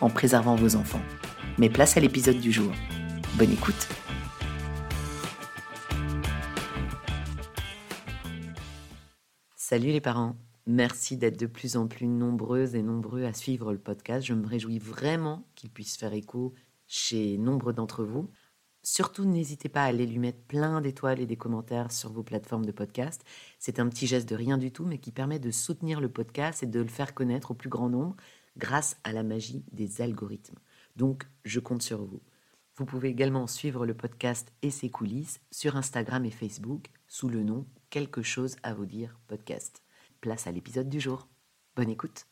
en préservant vos enfants. Mais place à l'épisode du jour. Bonne écoute Salut les parents, merci d'être de plus en plus nombreuses et nombreux à suivre le podcast. Je me réjouis vraiment qu'il puisse faire écho chez nombre d'entre vous. Surtout, n'hésitez pas à aller lui mettre plein d'étoiles et des commentaires sur vos plateformes de podcast. C'est un petit geste de rien du tout, mais qui permet de soutenir le podcast et de le faire connaître au plus grand nombre grâce à la magie des algorithmes. Donc, je compte sur vous. Vous pouvez également suivre le podcast et ses coulisses sur Instagram et Facebook sous le nom quelque chose à vous dire podcast. Place à l'épisode du jour. Bonne écoute.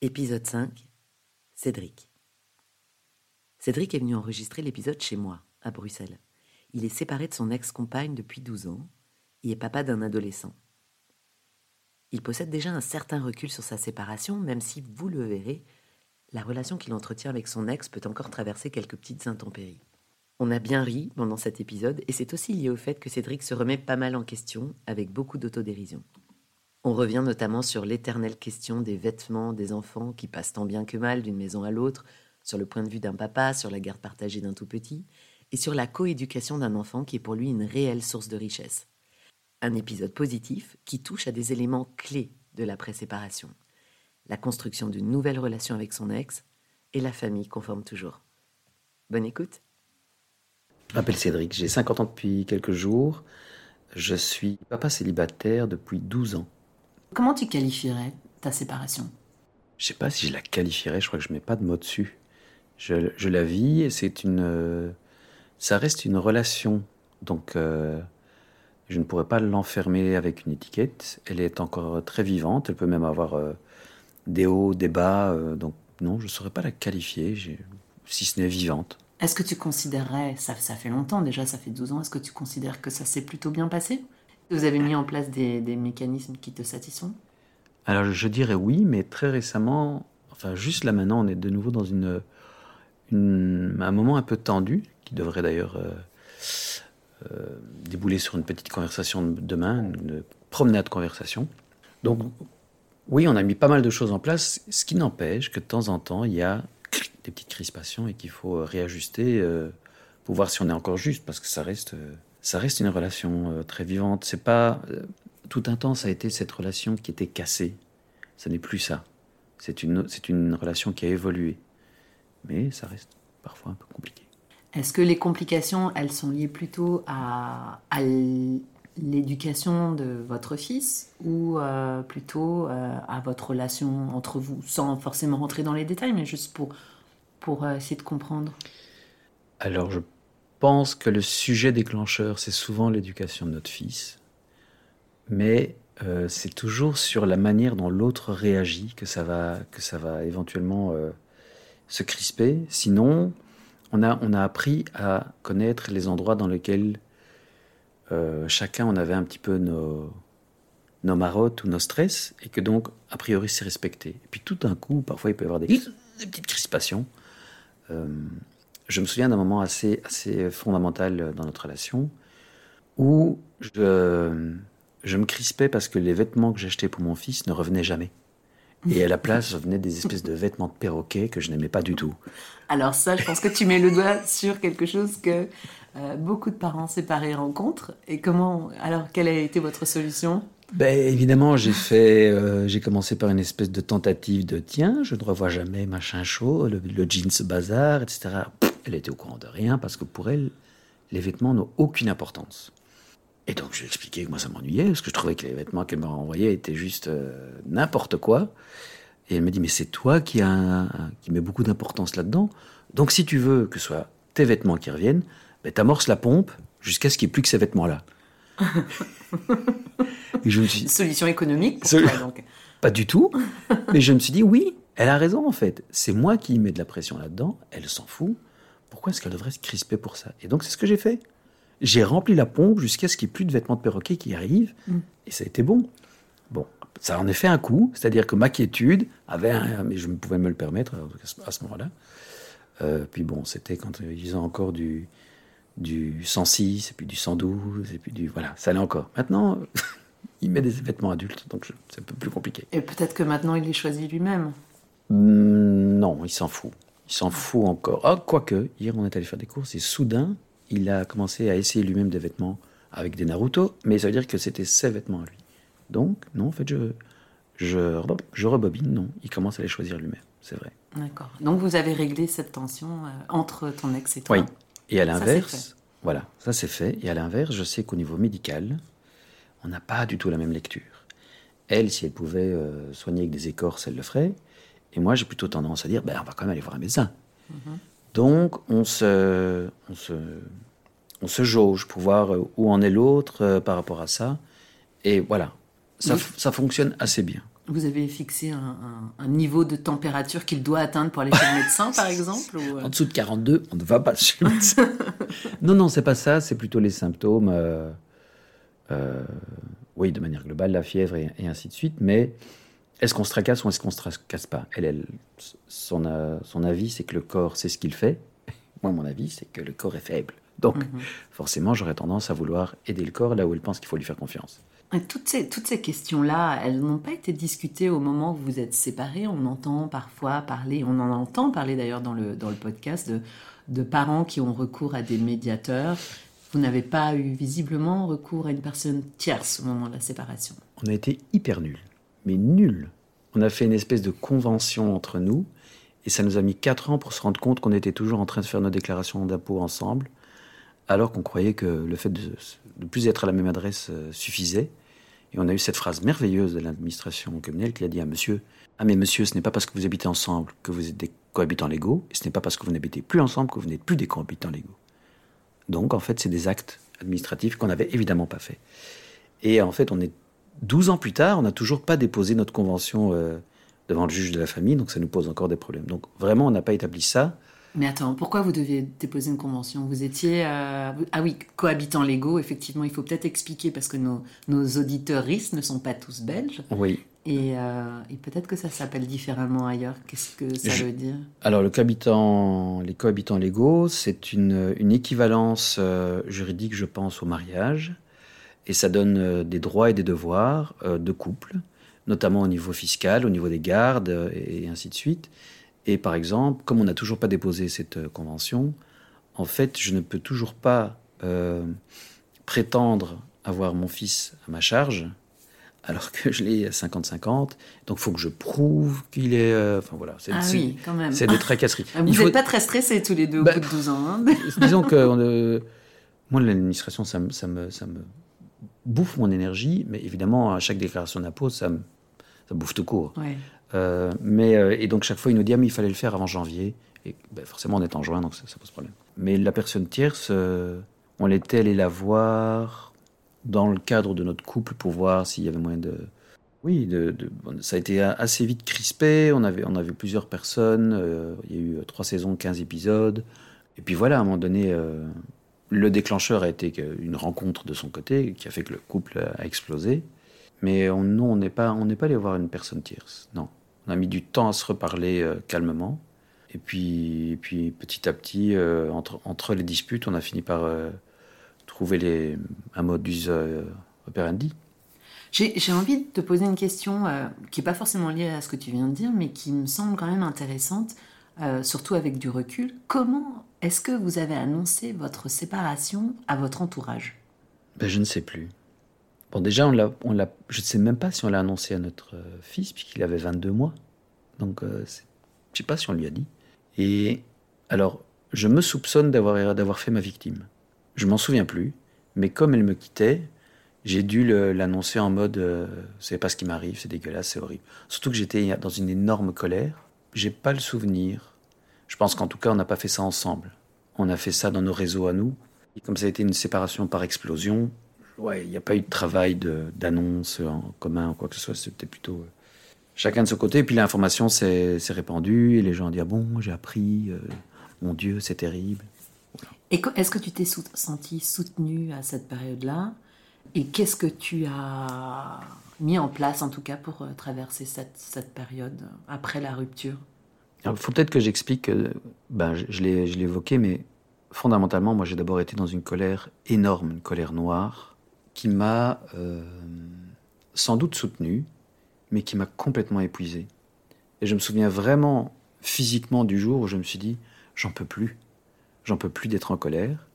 Épisode 5. Cédric. Cédric est venu enregistrer l'épisode chez moi, à Bruxelles. Il est séparé de son ex-compagne depuis 12 ans et est papa d'un adolescent. Il possède déjà un certain recul sur sa séparation, même si, vous le verrez, la relation qu'il entretient avec son ex peut encore traverser quelques petites intempéries. On a bien ri pendant cet épisode et c'est aussi lié au fait que Cédric se remet pas mal en question avec beaucoup d'autodérision. On revient notamment sur l'éternelle question des vêtements des enfants qui passent tant bien que mal d'une maison à l'autre, sur le point de vue d'un papa, sur la garde partagée d'un tout petit, et sur la coéducation d'un enfant qui est pour lui une réelle source de richesse. Un épisode positif qui touche à des éléments clés de l'après-séparation. La construction d'une nouvelle relation avec son ex et la famille conforme toujours. Bonne écoute je m'appelle Cédric, j'ai 50 ans depuis quelques jours. Je suis papa célibataire depuis 12 ans. Comment tu qualifierais ta séparation? Je sais pas si je la qualifierais, je crois que je mets pas de mot dessus. Je, la vis et c'est une. Euh, ça reste une relation. Donc, euh, je ne pourrais pas l'enfermer avec une étiquette. Elle est encore très vivante. Elle peut même avoir euh, des hauts, des bas. donc, non, je ne saurais pas la qualifier, si ce n'est vivante. Est-ce que tu considérerais, ça, ça fait longtemps déjà, ça fait 12 ans, est-ce que tu considères que ça s'est plutôt bien passé? Vous avez mis en place des, mécanismes qui te satisfont? Alors je dirais oui, mais très récemment, enfin juste là maintenant, on est de nouveau dans une, un moment un peu tendu, qui devrait d'ailleurs euh, euh, débouler sur une petite conversation demain, une promenade conversation. Donc oui, on a mis pas mal de choses en place, ce qui n'empêche que de temps en temps, il y a des petites crispations et qu'il faut euh, réajuster euh, pour voir si on est encore juste, parce que ça reste, euh, ça reste une relation très vivante. C'est pas tout un temps, ça a été cette relation qui était cassée. Ça n'est plus ça. C'est une, c'est une relation qui a évolué, mais ça reste parfois un peu compliqué. Est-ce que les complications, elles sont liées plutôt à, l'éducation de votre fils ou plutôt à votre relation entre vous, sans forcément rentrer dans les détails, mais juste pour pour euh, essayer de comprendre? Alors, je pense que le sujet déclencheur, c'est souvent l'éducation de notre fils. Mais euh, c'est toujours sur la manière dont l'autre réagit que ça va, que ça va éventuellement euh, se crisper. Sinon, on a, on a appris à connaître les endroits dans lesquels chacun on avait un petit peu nos, nos marottes ou nos stress, et que donc, a priori, c'est respecté. Et puis tout d'un coup, parfois, il peut y avoir des, des petites crispations. Euh, je me souviens d'un moment assez, assez fondamental dans notre relation où je, je me crispais parce que les vêtements que j'achetais pour mon fils ne revenaient jamais. Et à la place, venaient des espèces de vêtements de perroquet que je n'aimais pas du tout. Alors ça, je pense que tu mets le doigt sur quelque chose que euh, beaucoup de parents séparés rencontrent. Et comment Alors, quelle a été votre solution? Ben, Évidemment, j'ai fait, euh, j'ai commencé par une espèce de tentative de tiens, je ne revois jamais machin chaud, le, jeans bazar, etc. elle était au courant de rien parce que pour elle, les vêtements n'ont aucune importance. Et donc, je lui ai expliqué que moi, ça m'ennuyait parce que je trouvais que les vêtements qu'elle me renvoyait étaient juste euh, n'importe quoi. Et elle me dit, mais c'est toi qui, a qui met beaucoup d'importance là-dedans. Donc, si tu veux que ce soit tes vêtements qui reviennent, ben, t'amorces la pompe jusqu'à ce qu'il n'y ait plus que ces vêtements-là. je me suis... Solution économique pour toi, donc. Pas du tout. Mais je me suis dit, oui, elle a raison en fait. C'est moi qui mets de la pression là-dedans. Elle s'en fout. Pourquoi est-ce qu'elle devrait se crisper pour ça? Et donc, c'est ce que j'ai fait. J'ai rempli la pompe jusqu'à ce qu'il n'y ait plus de vêtements de perroquet qui arrivent. Mm. Et ça a été bon. Bon, ça en a fait un coup. C'est-à-dire que ma quiétude avait un... Mais je pouvais me le permettre à ce moment-là. Euh, puis bon, c'était quand ils ont encore du, du 106, et puis du 112, et puis du... Voilà, ça allait encore. Maintenant, il met des vêtements adultes, donc c'est un peu plus compliqué. Et peut-être que maintenant, il les choisit lui-même hmm, Non, il s'en fout. Il s'en fout encore. Ah, quoique, hier, on est allé faire des courses, et soudain, il a commencé à essayer lui-même des vêtements avec des Naruto, mais ça veut dire que c'était ses vêtements à lui. Donc, non, en fait, je, je, je rebobine, non. Il commence à les choisir lui-même, c'est vrai. D'accord. Donc, vous avez réglé cette tension euh, entre ton ex et toi Oui, et à l'inverse, voilà, ça c'est fait. Et à l'inverse, je sais qu'au niveau médical, on n'a pas du tout la même lecture. Elle, si elle pouvait euh, soigner avec des écorces, elle le ferait. Et moi, j'ai plutôt tendance à dire, ben, on va quand même aller voir un médecin. Mhm. Donc, on se, on, se, on se jauge pour voir euh, où en est l'autre euh, par rapport à ça. Et voilà, ça, ça fonctionne assez bien. Vous avez fixé un, niveau de température qu'il doit atteindre pour aller chez le médecin, par exemple euh? En dessous de 42, on ne va pas chez le médecin. non, non, c'est pas ça, c'est plutôt les symptômes. Euh, euh, oui, de manière globale, la fièvre et, ainsi de suite. Mais est-ce qu'on se tracasse ou est-ce qu'on se tracasse pas? Elle, elle, son, son avis, c'est que le corps, c'est ce qu'il fait. Moi, mon avis, c'est que le corps est faible. Donc, mhm. forcément, j'aurais tendance à vouloir aider le corps là où elle pense qu'il faut lui faire confiance. Toutes ces, toutes ces questions-là, elles n'ont pas été discutées au moment où vous êtes séparés. On entend parfois parler, on en entend parler d'ailleurs dans le, dans le podcast, de, de parents qui ont recours à des médiateurs. Vous n'avez pas eu visiblement recours à une personne tierce au moment de la séparation? On a été hyper nuls, mais nuls. On a fait une espèce de convention entre nous, et ça nous a mis quatre ans pour se rendre compte qu'on était toujours en train de faire nos déclarations d'impôts ensemble, alors qu'on croyait que le fait de ne plus être à la même adresse euh, suffisait. Et on a eu cette phrase merveilleuse de l'administration communale qui a dit à monsieur Ah, mais monsieur, ce n'est pas parce que vous habitez ensemble que vous êtes des cohabitants légaux, et ce n'est pas parce que vous n'habitez plus ensemble que vous n'êtes plus des cohabitants légaux. Donc, en fait, c'est des actes administratifs qu'on n'avait évidemment pas fait. Et en fait, on est 12 ans plus tard, on n'a toujours pas déposé notre convention euh, devant le juge de la famille, donc ça nous pose encore des problèmes. Donc, vraiment, on n'a pas établi ça. Mais attends, pourquoi vous deviez déposer une convention? Vous étiez... Euh, ah oui, cohabitants légaux, effectivement, il faut peut-être expliquer parce que nos, nos ne sont pas tous belges. Oui. Et, euh, et peut-être que ça s'appelle différemment ailleurs. Qu'est-ce que ça veut dire? Alors, le cohabitant, les cohabitants légaux, c'est une, une équivalence euh, juridique, je pense, au mariage. Et ça donne des droits et des devoirs de couple, notamment au niveau fiscal, au niveau des gardes et ainsi de suite. Et par exemple, comme on n'a toujours pas déposé cette euh, convention, en fait, je ne peux toujours pas euh, prétendre avoir mon fils à ma charge, alors que je l'ai à 50-50. Donc, il faut que je prouve qu'il est. Euh, enfin, voilà. C'est, ah oui, quand même. C'est des tracasseries. Vous n'êtes pas très stressés tous les deux au bah, bout de 12 ans. Hein disons que. moi, l'administration, ça me, ça, me, ça me bouffe mon énergie, mais évidemment, à chaque déclaration d'impôt, ça me, ça bouffe tout court. Ouais. Euh, mais, euh, et donc chaque fois, il nous dit, ah, mais il fallait le faire avant janvier. Et ben, forcément, on est en juin, donc ça, pose problème. Mais la personne tierce, euh, on l'était allé la voir dans le cadre de notre couple pour voir s'il y avait moyen de... Oui, de, ça a été assez vite crispé. On avait, on avait plusieurs personnes. il y a eu trois saisons, 15 épisodes. Et puis voilà, à un moment donné, le déclencheur a été une rencontre de son côté qui a fait que le couple a explosé. Mais on, nous, on n'est pas, pas allé voir une personne tierce. Non. On a mis du temps à se reparler euh, calmement. Et puis, puis petit à petit, euh, entre, entre les disputes, on a fini par euh, trouver les, un modus operandi. J'ai envie de te poser une question qui n'est pas forcément liée à ce que tu viens de dire, mais qui me semble quand même intéressante, surtout avec du recul. Comment est-ce que vous avez annoncé votre séparation à votre entourage? Ben, Je ne sais plus. Bon, déjà, on l'a, je ne sais même pas si on l'a annoncé à notre euh, fils, puisqu'il avait 22 mois. Donc, euh, je ne sais pas si on lui a dit. Et alors, je me soupçonne d'avoir, d'avoir fait ma victime. Je m'en souviens plus, mais comme elle me quittait, j'ai dû l'annoncer en mode euh, c'est pas ce qui m'arrive, c'est dégueulasse, c'est horrible. Surtout que j'étais dans une énorme colère. J'ai pas le souvenir. Je pense qu'en tout cas, on n'a pas fait ça ensemble. On a fait ça dans nos réseaux à nous. Et comme ça a été une séparation par explosion, ouais, il n'y a pas eu de travail d'annonce en commun ou quoi que ce soit. C'était plutôt euh, chacun de son côté. Et puis l'information s'est répandue et les gens ont dit ah bon, j'ai appris, euh, mon Dieu, c'est terrible. Et est-ce que tu t'es senti soutenu à cette période-là? Et qu'est-ce que tu as mis en place, en tout cas, pour euh, traverser cette, cette période après la rupture Il faut peut-être que j'explique, ben, je, je l'ai évoqué, mais fondamentalement, moi j'ai d'abord été dans une colère énorme, une colère noire, qui m'a euh, sans doute soutenu, mais qui m'a complètement épuisé. Et je me souviens vraiment physiquement du jour où je me suis dit, j'en peux plus, j'en peux plus d'être en colère.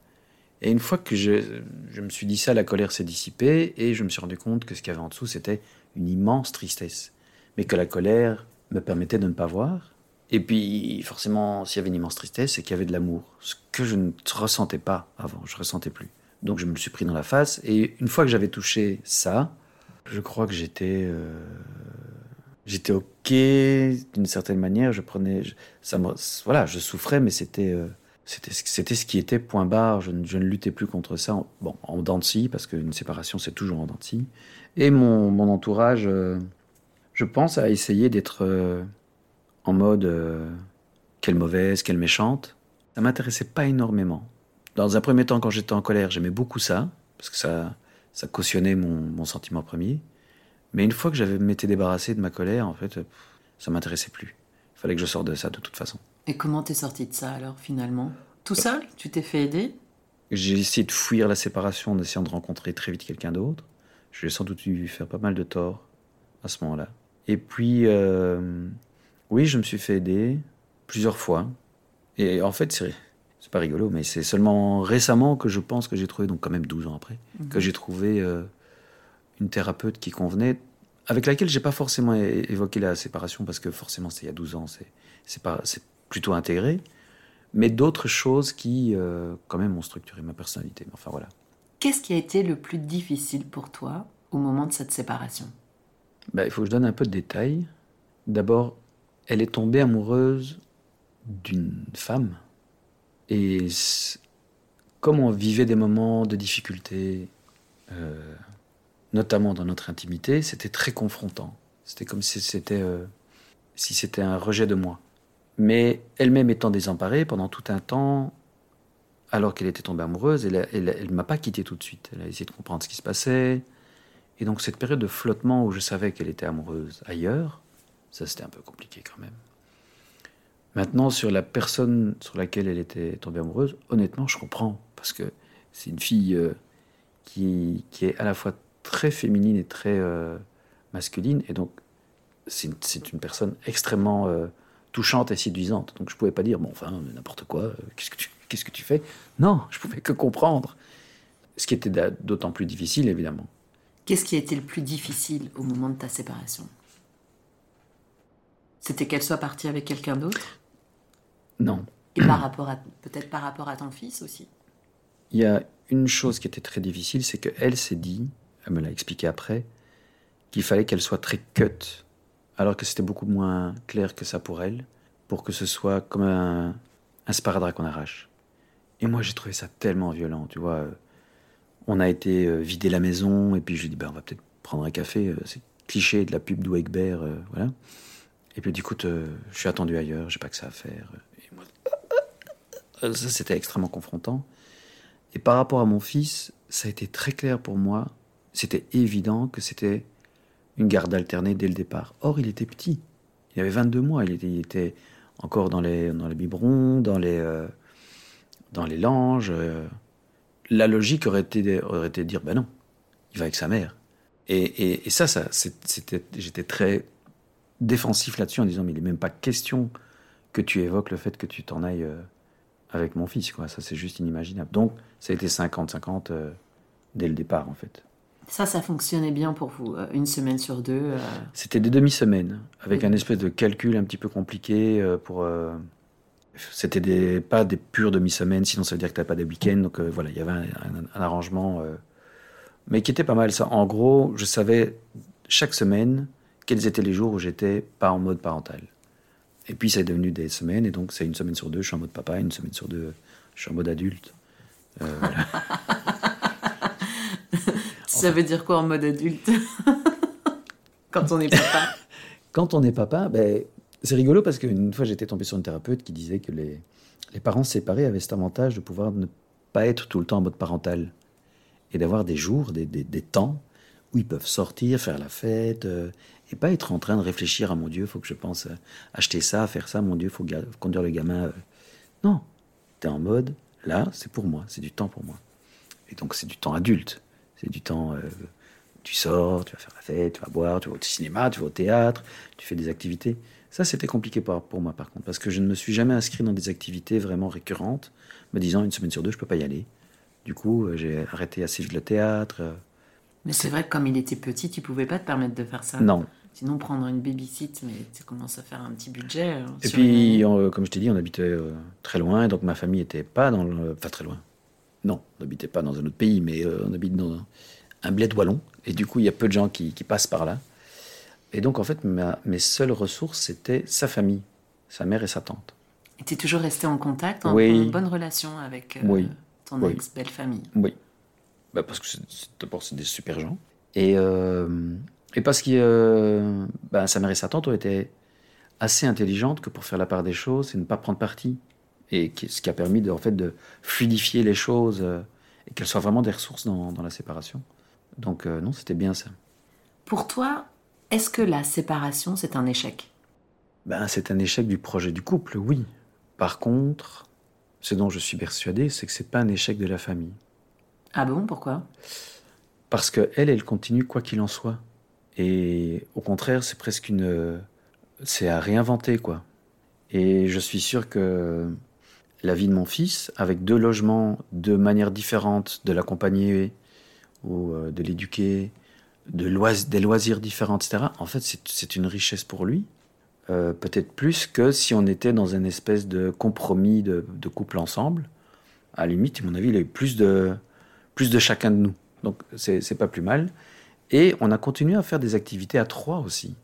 Et une fois que je, je, me suis dit ça, la colère s'est dissipée et je me suis rendu compte que ce qu'il y avait en dessous, c'était une immense tristesse. Mais que la colère me permettait de ne pas voir. Et puis, forcément, s'il y avait une immense tristesse, c'est qu'il y avait de l'amour. Ce que je ne ressentais pas avant, je ne ressentais plus. Donc je me le suis pris dans la face. Et une fois que j'avais touché ça, je crois que j'étais... Euh, j'étais OK d'une certaine manière. Je prenais... Ça voilà, je souffrais, mais c'était... Euh, c'était, ce qui était point barre. Je ne, je ne luttais plus contre ça. En, bon, en dents parce qu'une séparation, c'est toujours en dents Et mon, mon entourage, euh, je pense, a essayé d'être en mode quelle mauvaise, quelle méchante. Ça m'intéressait pas énormément. Dans un premier temps, quand j'étais en colère, j'aimais beaucoup ça, parce que ça, ça cautionnait mon, sentiment premier. Mais une fois que j'avais m'étais débarrassé de ma colère, en fait, ça m'intéressait plus. Il fallait que je sorte de ça de toute façon. Et comment t'es sorti de ça alors finalement? Tout seul? Tu t'es fait aider? J'ai essayé de fuir la séparation en essayant de rencontrer très vite quelqu'un d'autre. Je vais sans doute dû faire pas mal de tort à ce moment-là. Et puis, euh, oui, je me suis fait aider plusieurs fois. Et en fait, c'est pas rigolo, mais c'est seulement récemment que je pense que j'ai trouvé, donc quand même 12 ans après, mhm. que j'ai trouvé euh, une thérapeute qui convenait, avec laquelle j'ai pas forcément évoqué la séparation, parce que forcément c'était il y a 12 ans, c'est plutôt intégré, mais d'autres choses qui euh, quand même ont structuré ma personnalité. Enfin voilà. Qu'est-ce qui a été le plus difficile pour toi au moment de cette séparation? Ben, Il faut que je donne un peu de détails. D'abord, elle est tombée amoureuse d'une femme et comme on vivait des moments de difficulté, euh, notamment dans notre intimité, c'était très confrontant. C'était comme si c'était euh, si c'était un rejet de moi. Mais elle-même étant désemparée pendant tout un temps, alors qu'elle était tombée amoureuse, elle ne m'a pas quitté tout de suite. Elle a essayé de comprendre ce qui se passait. Et donc cette période de flottement où je savais qu'elle était amoureuse ailleurs, ça c'était un peu compliqué quand même. Maintenant, sur la personne sur laquelle elle était tombée amoureuse, honnêtement, je comprends. Parce que c'est une fille euh, qui, est à la fois très féminine et très euh, masculine. Et donc, c'est une, personne extrêmement euh, touchante et séduisante. Donc, je ne pouvais pas dire, bon, enfin, n'importe quoi, qu'est-ce que, tu, qu'est-ce que tu fais? Non, je pouvais que comprendre. Ce qui était d'autant plus difficile, évidemment. Qu'est-ce qui a été le plus difficile au moment de ta séparation? C'était qu'elle soit partie avec quelqu'un d'autre? Non. Et par rapport à peut-être par rapport à ton fils aussi? Il y a une chose qui était très difficile, c'est qu'elle s'est dit, elle me l'a expliqué après, qu'il fallait qu'elle soit très cut, alors que c'était beaucoup moins clair que ça pour elle, pour que ce soit comme un, un sparadrap qu'on arrache. Et moi, j'ai trouvé ça tellement violent, tu vois. On a été euh, vider la maison, et puis je lui ai dit, ben, on va peut-être prendre un café. Euh, c'est cliché de la pub d'Ouegbert, euh, voilà. Et puis, écoute, je suis attendu ailleurs, j'ai pas que ça à faire. Ça, c'était extrêmement confrontant. Et par rapport à mon fils, ça a été très clair pour moi. C'était évident que c'était une garde alternée dès le départ. Or, il était petit. Il avait 22 mois. Il était, encore dans les, dans les biberons, dans les, euh, dans les langes. Euh. La logique aurait été, aurait été de dire ben non, il va avec sa mère. Et, et, ça, ça c'était, j'étais très défensif là-dessus en disant mais il n'est même pas question que tu évoques le fait que tu t'en ailles. Euh, avec mon fils. Quoi. Ça, c'est juste inimaginable. Donc, ça a été 50-50 euh, dès le départ, en fait. Ça, ça fonctionnait bien pour vous, euh, une semaine sur deux euh. C'était des demi-semaines, avec un espèce de calcul un petit peu compliqué euh, pour. C'était des, pas des pures demi-semaines, sinon ça veut dire que tu n'as pas de week-end. Donc voilà, il y avait un, un arrangement, mais qui était pas mal. Ça. En gros, je savais chaque semaine quels étaient les jours où j'étais pas en mode parental. Et puis, c'est devenu des semaines, et donc c'est une semaine sur deux, je suis en mode papa, une semaine sur deux, je suis en mode adulte. voilà. Ça veut dire quoi en mode adulte Quand on est papa Quand on est papa, ben, c'est rigolo parce qu'une fois j'étais tombé sur une thérapeute qui disait que les, les parents séparés avaient cet avantage de pouvoir ne pas être tout le temps en mode parental et d'avoir des jours, des, des, des, temps où ils peuvent sortir, faire la fête euh, et pas être en train de réfléchir à mon Dieu, faut que je pense acheter ça, faire ça, mon Dieu, faut conduire le gamin. Euh. Non, tu es en mode là, c'est pour moi, c'est du temps pour moi. Et donc c'est du temps adulte. C'est du temps. Euh, tu sors, tu vas faire la fête, tu vas boire, tu vas au cinéma, tu vas au théâtre, tu fais des activités. Ça, c'était compliqué pour, pour moi, par contre, parce que je ne me suis jamais inscrit dans des activités vraiment récurrentes, me disant une semaine sur deux, je peux pas y aller. Du coup, euh, j'ai arrêté assez vite le théâtre. Euh. Mais c'est vrai que comme il était petit, tu pouvais pas te permettre de faire ça. Non. Sinon, prendre une babysit, mais tu commences à faire un petit budget. et puis, comme je t'ai dit, on habitait très loin, donc ma famille était pas dans le. Enfin, très loin. Non, on n'habitait pas dans un autre pays, mais euh, on habite dans un, bled wallon. Et du coup, il y a peu de gens qui, passent par là. Et donc, en fait, mes seules ressources, c'était sa famille, sa mère et sa tante. Et tu es toujours resté en contact, en, bonne relation avec euh, ton ex-belle famille Oui. Bah parce que d'abord, c'est des super gens. Et, euh, et parce que bah, sa mère et sa tante ont été assez intelligentes que pour faire la part des choses et ne pas prendre parti et ce qui a permis de, en fait, de fluidifier les choses euh, et qu'elles soient vraiment des ressources dans, dans la séparation. Donc euh, non, c'était bien ça. Pour toi, est-ce que la séparation, c'est un échec? Ben, C'est un échec du projet du couple, oui. Par contre, ce dont je suis persuadé, c'est que c'est pas un échec de la famille. Ah bon, pourquoi? Parce que elle, elle continue quoi qu'il en soit. Et au contraire, c'est presque une... C'est à réinventer, quoi. Et je suis sûr que la vie de mon fils, avec deux logements, de manière différente de l'accompagner ou euh, de l'éduquer, de des loisirs différents, etc. En fait, c'est une richesse pour lui. Euh, peut-être plus que si on était dans une espèce de compromis de, couple ensemble. À la limite, à mon avis, il a eu plus de, plus de chacun de nous. Donc, c'est pas plus mal. Et on a continué à faire des activités à trois aussi.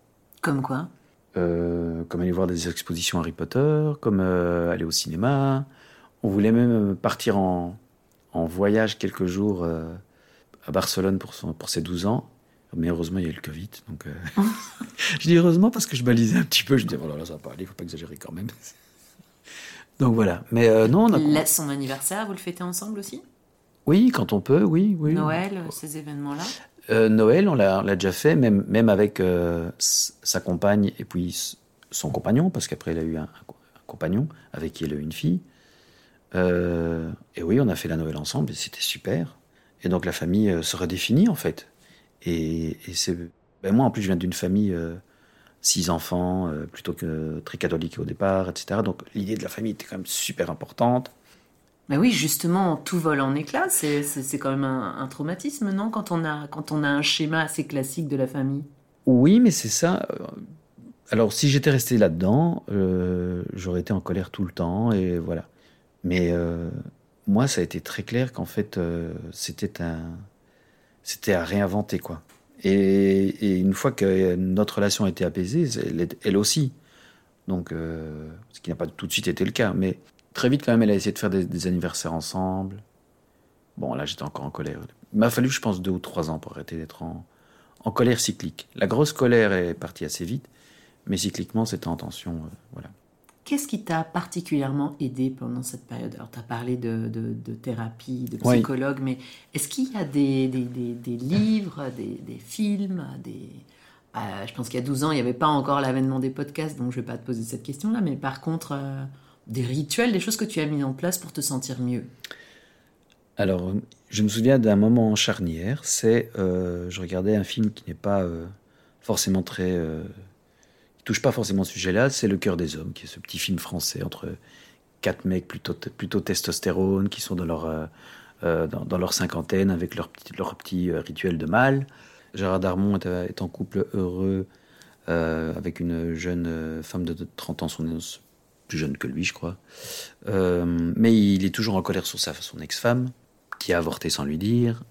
Comme quoi? Euh, comme aller voir des expositions Harry Potter, comme euh, aller au cinéma. On voulait même partir en, en voyage quelques jours euh, à Barcelone pour, son, pour ses 12 ans. Mais heureusement, il y a eu le Covid. Donc, je dis heureusement parce que je balisais un petit peu. Je dis, voilà, oh ça va pas aller, il faut pas exagérer quand même. donc voilà. Mais non, on a... Son anniversaire, vous le fêtez ensemble aussi? Oui, quand on peut, oui. oui. Noël, ces événements-là? Euh, Noël, on l'a déjà fait, même, avec euh, sa compagne et puis son compagnon, parce qu'après il a eu un, compagnon avec qui il a eu une fille. Euh, et oui, on a fait la Noël ensemble et c'était super. Et donc la famille se redéfinit en fait. Et, c'est. Ben moi en plus, je viens d'une famille six enfants, plutôt que très catholique au départ, etc. Donc l'idée de la famille était quand même super importante. Mais oui, justement, tout vole en éclats. C'est, quand même un, traumatisme, non quand on, a, quand on a un schéma assez classique de la famille? Oui, mais c'est ça. Alors, si j'étais resté là-dedans, euh, j'aurais été en colère tout le temps, et voilà. Mais euh, moi, ça a été très clair qu'en fait, euh, c'était un, c'était à réinventer, quoi. Et, une fois que notre relation a été apaisée, elle, elle aussi. Donc, ce qui n'a pas tout de suite été le cas, mais Très vite, quand même, elle a essayé de faire des, anniversaires ensemble. Bon, là, j'étais encore en colère. Il m'a fallu, je pense, deux ou trois ans pour arrêter d'être en, en, colère cyclique. La grosse colère est partie assez vite, mais cycliquement, c'était en tension. Euh, voilà. Qu'est-ce qui t'a particulièrement aidé pendant cette période? Alors, tu as parlé de, de, thérapie, de psychologue, mais est-ce qu'il y a des, des, des, livres, des, films, des... Euh, je pense qu'il y a 12 ans, il n'y avait pas encore l'avènement des podcasts, donc je ne vais pas te poser cette question-là, mais par contre, euh, des rituels, des choses que tu as mis en place pour te sentir mieux Alors, je me souviens d'un moment charnière, c'est euh, je regardais un film qui n'est pas euh, forcément très... Euh, qui touche pas forcément ce sujet-là, c'est Le cœur des hommes, qui est ce petit film français entre quatre mecs plutôt, plutôt testostérone, qui sont dans leur euh, dans, leur cinquantaine avec leur petit, leur rituel de mâle. Gérard Darmon est, en couple heureux avec une jeune femme de 30 ans, son, plus jeune que lui, je crois. mais il est toujours en colère sur sa, son ex-femme qui a avorté sans lui dire.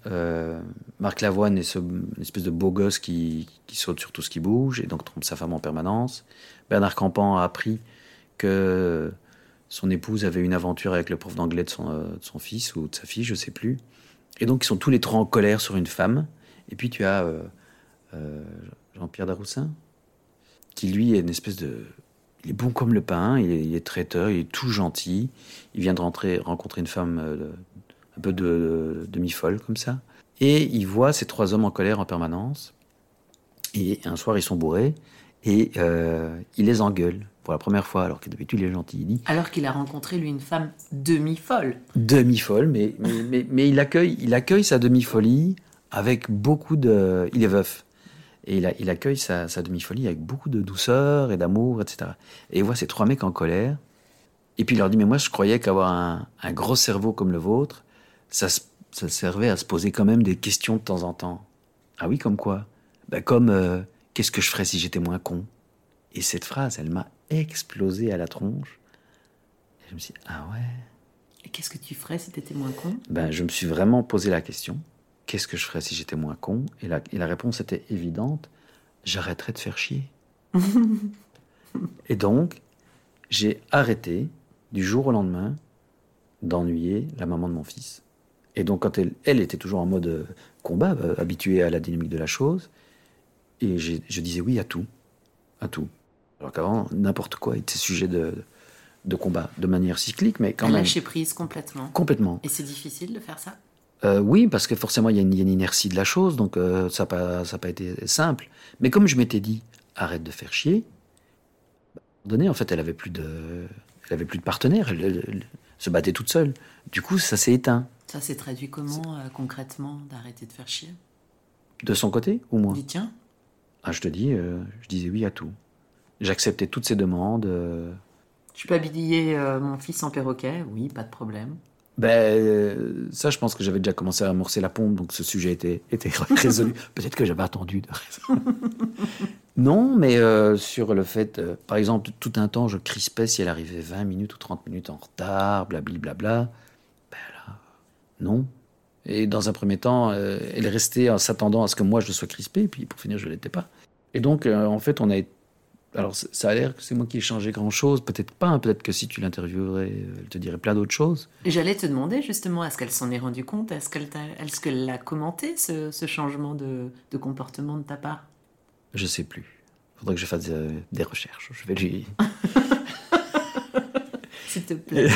Marc Lavoine est ce, une espèce de beau gosse qui, qui, saute sur tout ce qui bouge et donc trompe sa femme en permanence. Bernard Campan a appris que son épouse avait une aventure avec le prof d'anglais de son, euh, fils ou de sa fille, je sais plus. Et donc ils sont tous les trois en colère sur une femme. Et puis tu as euh, euh, Jean-Pierre Daroussin, qui lui est une espèce de... Il est bon comme le pain, il est, traiteur, il est tout gentil. Il vient de rentrer, rencontrer une femme un peu de, demi-folle comme ça. Et il voit ces trois hommes en colère en permanence. Et un soir, ils sont bourrés et il les engueule pour la première fois, alors que d'habitude il est gentil. Il dit, alors qu'il a rencontré lui une femme demi-folle. Demi-folle, mais, mais, mais, il, accueille, il accueille sa demi-folie avec beaucoup de... Il est veuf. Et il, a, il accueille sa, sa demi-folie avec beaucoup de douceur et d'amour, etc. Et il voit ces trois mecs en colère. Et puis il leur dit, mais moi je croyais qu'avoir un, un, gros cerveau comme le vôtre, ça, ça, servait à se poser quand même des questions de temps en temps. Ah oui, comme quoi? Ben Comme, euh, qu'est-ce que je ferais si j'étais moins con? Et cette phrase, elle m'a explosé à la tronche. Et je me suis dit, ah ouais. Et qu'est-ce que tu ferais si tu étais moins con? Ben, Je me suis vraiment posé la question, qu'est-ce que je ferais si j'étais moins con? Et la, et la réponse était évidente, j'arrêterais de faire chier. et donc, j'ai arrêté du jour au lendemain d'ennuyer la maman de mon fils. Et donc, quand elle, elle était toujours en mode euh, combat, euh, habituée à la dynamique de la chose, et je disais oui à tout, à tout. Alors qu'avant, n'importe quoi était sujet de, de combat, de manière cyclique, mais quand même. Lâcher prise complètement. Complètement. Et c'est difficile de faire ça? Euh, Oui, parce que forcément, il y, a une inertie de la chose, donc euh, ça n'a pas, pas, été simple. Mais comme je m'étais dit, arrête de faire chier, donné, en fait, elle avait plus de, elle avait plus de partenaire, elle, se battait toute seule. Du coup, ça s'est éteint. Ça s'est traduit comment euh, concrètement d'arrêter de faire chier? De son côté ou moi? Dis tiens. Ah, je te dis, je disais oui à tout. J'acceptais toutes ces demandes. Tu peux habiller mon fils en perroquet Oui, pas de problème. Ben, euh, ça, je pense que j'avais déjà commencé à amorcer la pompe, donc ce sujet était, résolu. Peut-être que j'avais attendu. non, mais euh, sur le fait, par exemple, tout un temps, je crispais si elle arrivait 20 minutes ou 30 minutes en retard, blablabla. Bla, ben là, non. Et dans un premier temps, elle est restée en s'attendant à ce que moi je sois crispé, puis pour finir, je ne l'étais pas. Et donc, en fait, on a été alors, ça a l'air que c'est moi qui ai changé grand-chose. Peut-être pas. Hein. Peut-être que si tu l'interviewerais, euh, elle te dirait plein d'autres choses. J'allais te demander justement, est-ce qu'elle s'en est rendue compte? Est-ce qu'elle est a commenté ce, changement de, comportement de ta part? Je sais plus. Il faudrait que je fasse euh, des recherches. Je vais lui. S'il te plaît.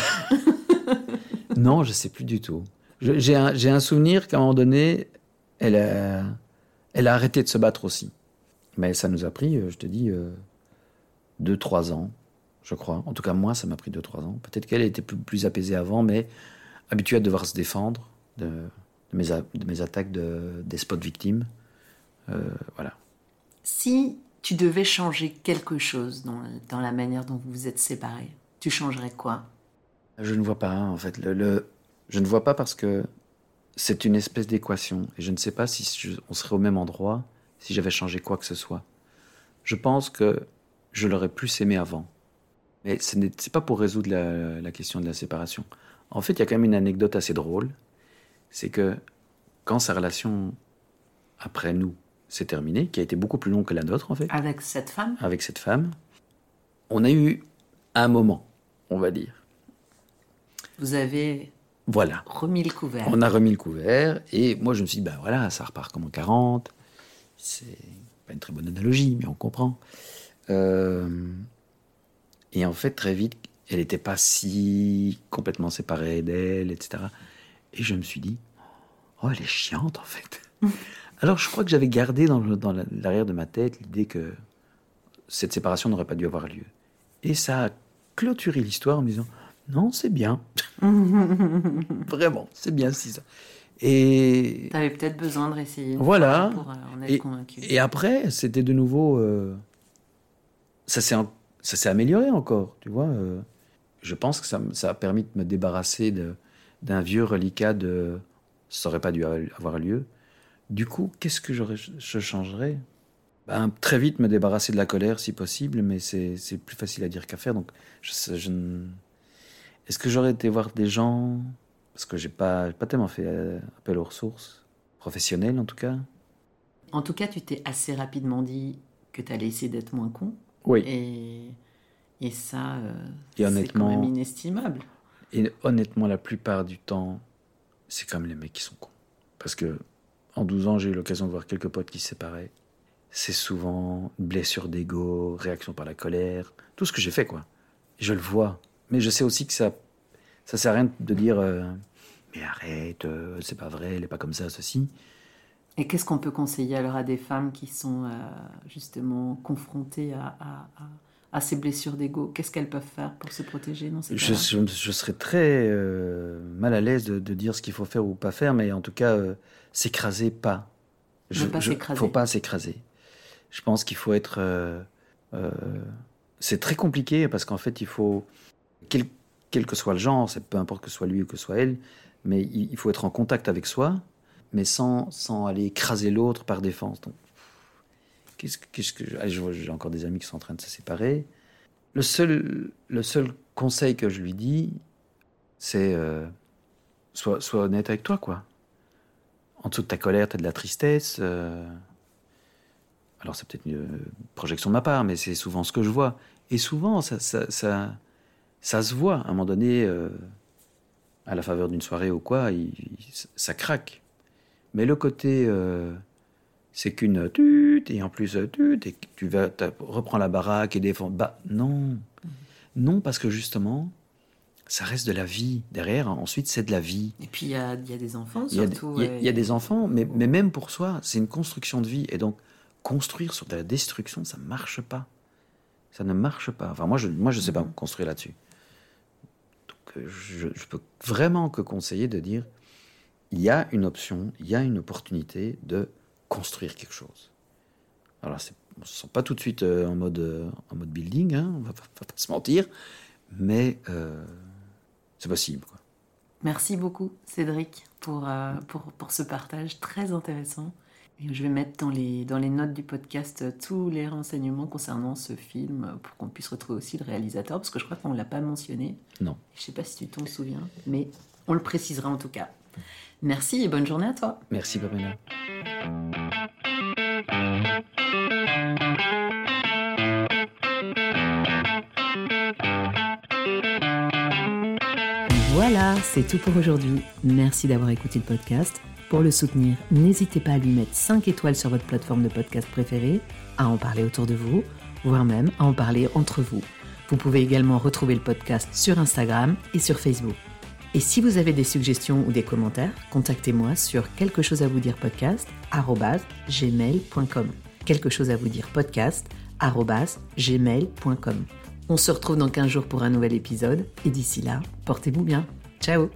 non, je sais plus du tout. J'ai un, un, souvenir qu'à un moment donné, elle a, elle a arrêté de se battre aussi. Mais ça nous a pris, euh, je te dis, 2-3 ans, je crois. En tout cas, moi, ça m'a pris 2-3 ans. Peut-être qu'elle était plus, plus, apaisée avant, mais habituée à devoir se défendre de, mes, de mes, attaques de, des spots victimes. Euh, voilà. Si tu devais changer quelque chose dans, dans, la manière dont vous vous êtes séparés, tu changerais quoi? Je ne vois pas, hein, en fait. Le, je ne vois pas parce que c'est une espèce d'équation. Et je ne sais pas si on serait au même endroit si j'avais changé quoi que ce soit. Je pense que je l'aurais plus aimé avant. Mais ce n'est pas pour résoudre la, question de la séparation. En fait, il y a quand même une anecdote assez drôle. C'est que quand sa relation après nous s'est terminée, qui a été beaucoup plus longue que la nôtre en fait. Avec cette femme Avec cette femme. On a eu un moment, on va dire. Vous avez voilà. remis le couvert. On a remis le couvert et moi je me suis dit, ben voilà, ça repart comme en 40. C'est pas une très bonne analogie, mais on comprend. Euh, et en fait, très vite, elle n'était pas si complètement séparée d'elle, etc. Et je me suis dit, oh, elle est chiante en fait. Alors je crois que j'avais gardé dans, l'arrière de ma tête l'idée que cette séparation n'aurait pas dû avoir lieu. Et ça a clôturé l'histoire en me disant, non, c'est bien. Vraiment, c'est bien si ça. Et avais peut-être besoin de réessayer. Voilà. Pour euh, en être et, convaincu. Et après, c'était de nouveau. Euh, ça s'est amélioré encore, tu vois. Euh. je pense que ça, a permis de me débarrasser d'un vieux reliquat de ça aurait pas dû avoir lieu. Du coup, qu'est-ce que je changerais? Ben, Très vite me débarrasser de la colère si possible, mais c'est plus facile à dire qu'à faire. Donc, Est-ce que j'aurais été voir des gens? Parce que j'ai pas, pas tellement fait euh, appel aux ressources, professionnelles en tout cas. En tout cas, tu t'es assez rapidement dit que tu allais essayer d'être moins con. Oui. Et, et ça, euh, c'est quand même inestimable. Et honnêtement, la plupart du temps, c'est comme les mecs qui sont cons. Parce que en 12 ans, j'ai eu l'occasion de voir quelques potes qui se séparaient. C'est souvent blessure d'ego, réaction par la colère, tout ce que j'ai fait, quoi. Je le vois. Mais je sais aussi que ça, ça sert à rien de dire, euh, mais arrête, euh, c'est pas vrai, elle est pas comme ça, ceci. Et qu'est-ce qu'on peut conseiller alors à des femmes qui sont euh, justement confrontées à à ces blessures d'ego? Qu'est-ce qu'elles peuvent faire pour se protéger dans ces je, je, je, serais très euh, mal à l'aise de, dire ce qu'il faut faire ou pas faire, mais en tout cas, euh, s'écraser pas. Il ne faut pas s'écraser. Je pense qu'il faut être... C'est très compliqué parce qu'en fait, il faut... Quel, quel, que soit le genre, peu importe que ce soit lui ou que ce soit elle, mais il, faut être en contact avec soi, mais sans, sans aller écraser l'autre par défense. Donc, Qu'est-ce, que j'ai encore des amis qui sont en train de se séparer. Le seul, le seul conseil que je lui dis, c'est euh, sois, honnête avec toi, quoi. En dessous de ta colère, tu as de la tristesse. Euh. alors c'est peut-être une projection de ma part, mais c'est souvent ce que je vois. Et souvent, ça, ça, ça, se voit. À un moment donné, euh, à la faveur d'une soirée ou quoi, ça craque. Mais le côté c'est qu'une tute, et en plus tute, et tu vas, reprends la baraque et défends. Bah non. Non, parce que justement, ça reste de la vie. Derrière, ensuite, c'est de la vie. Et puis, il y a, des enfants, surtout. Il y, a des enfants, mais, mais même pour soi, c'est une construction de vie. Et donc, construire sur de la destruction, ça ne marche pas. Ça ne marche pas. Enfin, moi, je ne moi, je sais pas construire là-dessus. Donc, euh, je, je peux vraiment que conseiller de dire, il y a une option, il y a une opportunité de construire quelque chose. Alors, on ne se sent pas tout de suite euh, en, mode, euh, en mode building, hein, on va pas, se mentir, mais euh, c'est possible. Quoi. Merci beaucoup, Cédric, pour, pour, pour, ce partage très intéressant. Et je vais mettre dans les, dans les notes du podcast tous les renseignements concernant ce film pour qu'on puisse retrouver aussi le réalisateur, parce que je crois qu'on ne l'a pas mentionné. Non. Je ne sais pas si tu t'en souviens, mais on le précisera en tout cas. Merci et bonne journée à toi. Merci, Pamela. Voilà, c'est tout pour aujourd'hui. Merci d'avoir écouté le podcast. Pour le soutenir, n'hésitez pas à lui mettre 5 étoiles sur votre plateforme de podcast préférée, à en parler autour de vous, voire même à en parler entre vous. Vous pouvez également retrouver le podcast sur Instagram et sur Facebook. Et si vous avez des suggestions ou des commentaires, contactez-moi sur quelque chose à vous dire podcast gmail.com. Quelque chose à vous dire podcast gmail.com. On se retrouve dans 15 jours pour un nouvel épisode et d'ici là, portez-vous bien. Ciao